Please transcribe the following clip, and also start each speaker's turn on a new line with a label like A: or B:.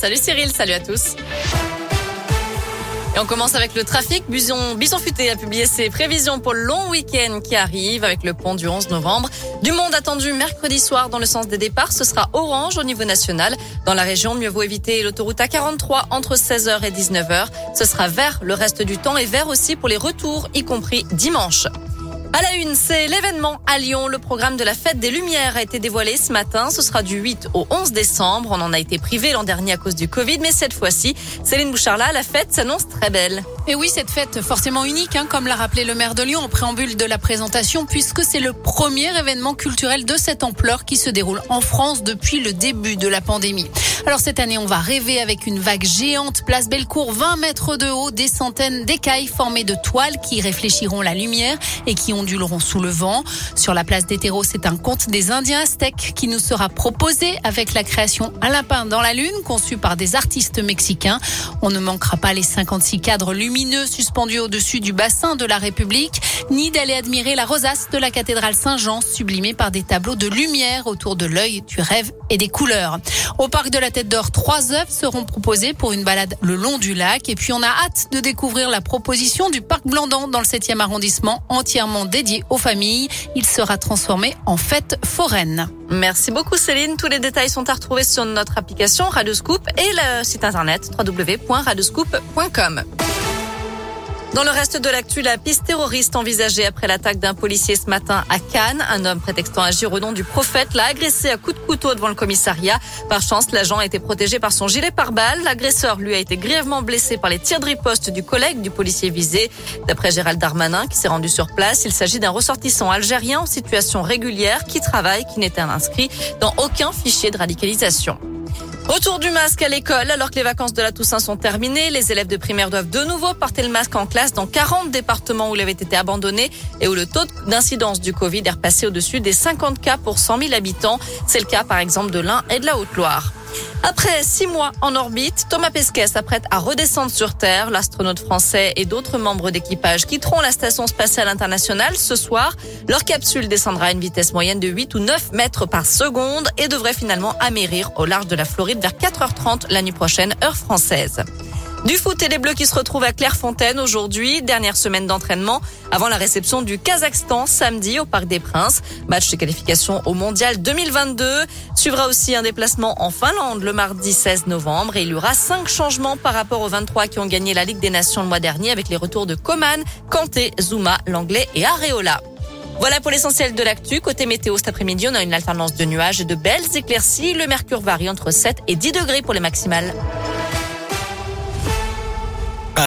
A: Salut Cyril, salut à tous. Et on commence avec le trafic. Bison, Futé a publié ses prévisions pour le long week-end qui arrive avec le pont du 11 novembre. Du monde attendu mercredi soir dans le sens des départs. Ce sera orange au niveau national. Dans la région, mieux vaut éviter l'autoroute A43 entre 16h et 19h. Ce sera vert le reste du temps et vert aussi pour les retours, y compris dimanche. À la une, c'est l'événement à Lyon. Le programme de la fête des Lumières a été dévoilé ce matin. Ce sera du 8 au 11 décembre. On en a été privé l'an dernier à cause du Covid, mais cette fois-ci, Céline Bouchard-là, la fête s'annonce très belle.
B: Et oui, cette fête forcément unique, hein, comme l'a rappelé le maire de Lyon en préambule de la présentation, puisque c'est le premier événement culturel de cette ampleur qui se déroule en France depuis le début de la pandémie. Alors cette année, on va rêver avec une vague géante, place Bellecour, 20 mètres de haut, des centaines d'écailles formées de toiles qui réfléchiront la lumière et qui onduleront sous le vent. Sur la place des terreaux, c'est un conte des Indiens aztèques qui nous sera proposé avec la création Un lapin dans la lune, conçu par des artistes mexicains. On ne manquera pas les 56 cadres lumineux suspendus au-dessus du bassin de la République, ni d'aller admirer la rosace de la cathédrale Saint-Jean, sublimée par des tableaux de lumière autour de l'œil, du rêve et des couleurs. Au parc de la Tête d'Or, trois œuvres seront proposées pour une balade le long du lac. Et puis on a hâte de découvrir la proposition du parc Blandan dans le 7e arrondissement, entièrement dédié aux familles. Il sera transformé en fête foraine.
A: Merci beaucoup Céline. Tous les détails sont à retrouver sur notre application Radioscoop et le site internet www.radioscoop.com. Dans le reste de l'actu, la piste terroriste envisagée après l'attaque d'un policier ce matin à Cannes. Un homme prétextant agir au nom du prophète l'a agressé à coups de couteau devant le commissariat. Par chance, l'agent a été protégé par son gilet pare-balles. L'agresseur, lui, a été grièvement blessé par les tirs de riposte du collègue du policier visé. D'après Gérald Darmanin, qui s'est rendu sur place, il s'agit d'un ressortissant algérien en situation régulière qui travaille, qui n'était inscrit dans aucun fichier de radicalisation. Retour du masque à l'école alors que les vacances de la Toussaint sont terminées. Les élèves de primaire doivent de nouveau porter le masque en classe dans 40 départements où il avait été abandonné et où le taux d'incidence du Covid est repassé au-dessus des 50 cas pour 100 000 habitants. C'est le cas par exemple de l'Ain et de la Haute-Loire. Après six mois en orbite, Thomas Pesquet s'apprête à redescendre sur Terre. L'astronaute français et d'autres membres d'équipage quitteront la station spatiale internationale ce soir. Leur capsule descendra à une vitesse moyenne de 8 ou 9 mètres par seconde et devrait finalement amérir au large de la Floride vers 4h30 la nuit prochaine, heure française. Du foot et les Bleus qui se retrouvent à Clairefontaine aujourd'hui, dernière semaine d'entraînement avant la réception du Kazakhstan samedi au Parc des Princes. Match de qualification au Mondial 2022. Suivra aussi un déplacement en Finlande le mardi 16 novembre et il y aura cinq changements par rapport aux 23 qui ont gagné la Ligue des Nations le mois dernier avec les retours de Coman, Kanté, Zuma, Langlais et Areola. Voilà pour l'essentiel de l'actu. Côté météo, cet après-midi, on a une alternance de nuages et de belles éclaircies. Le mercure varie entre 7 et 10 degrés pour les maximales.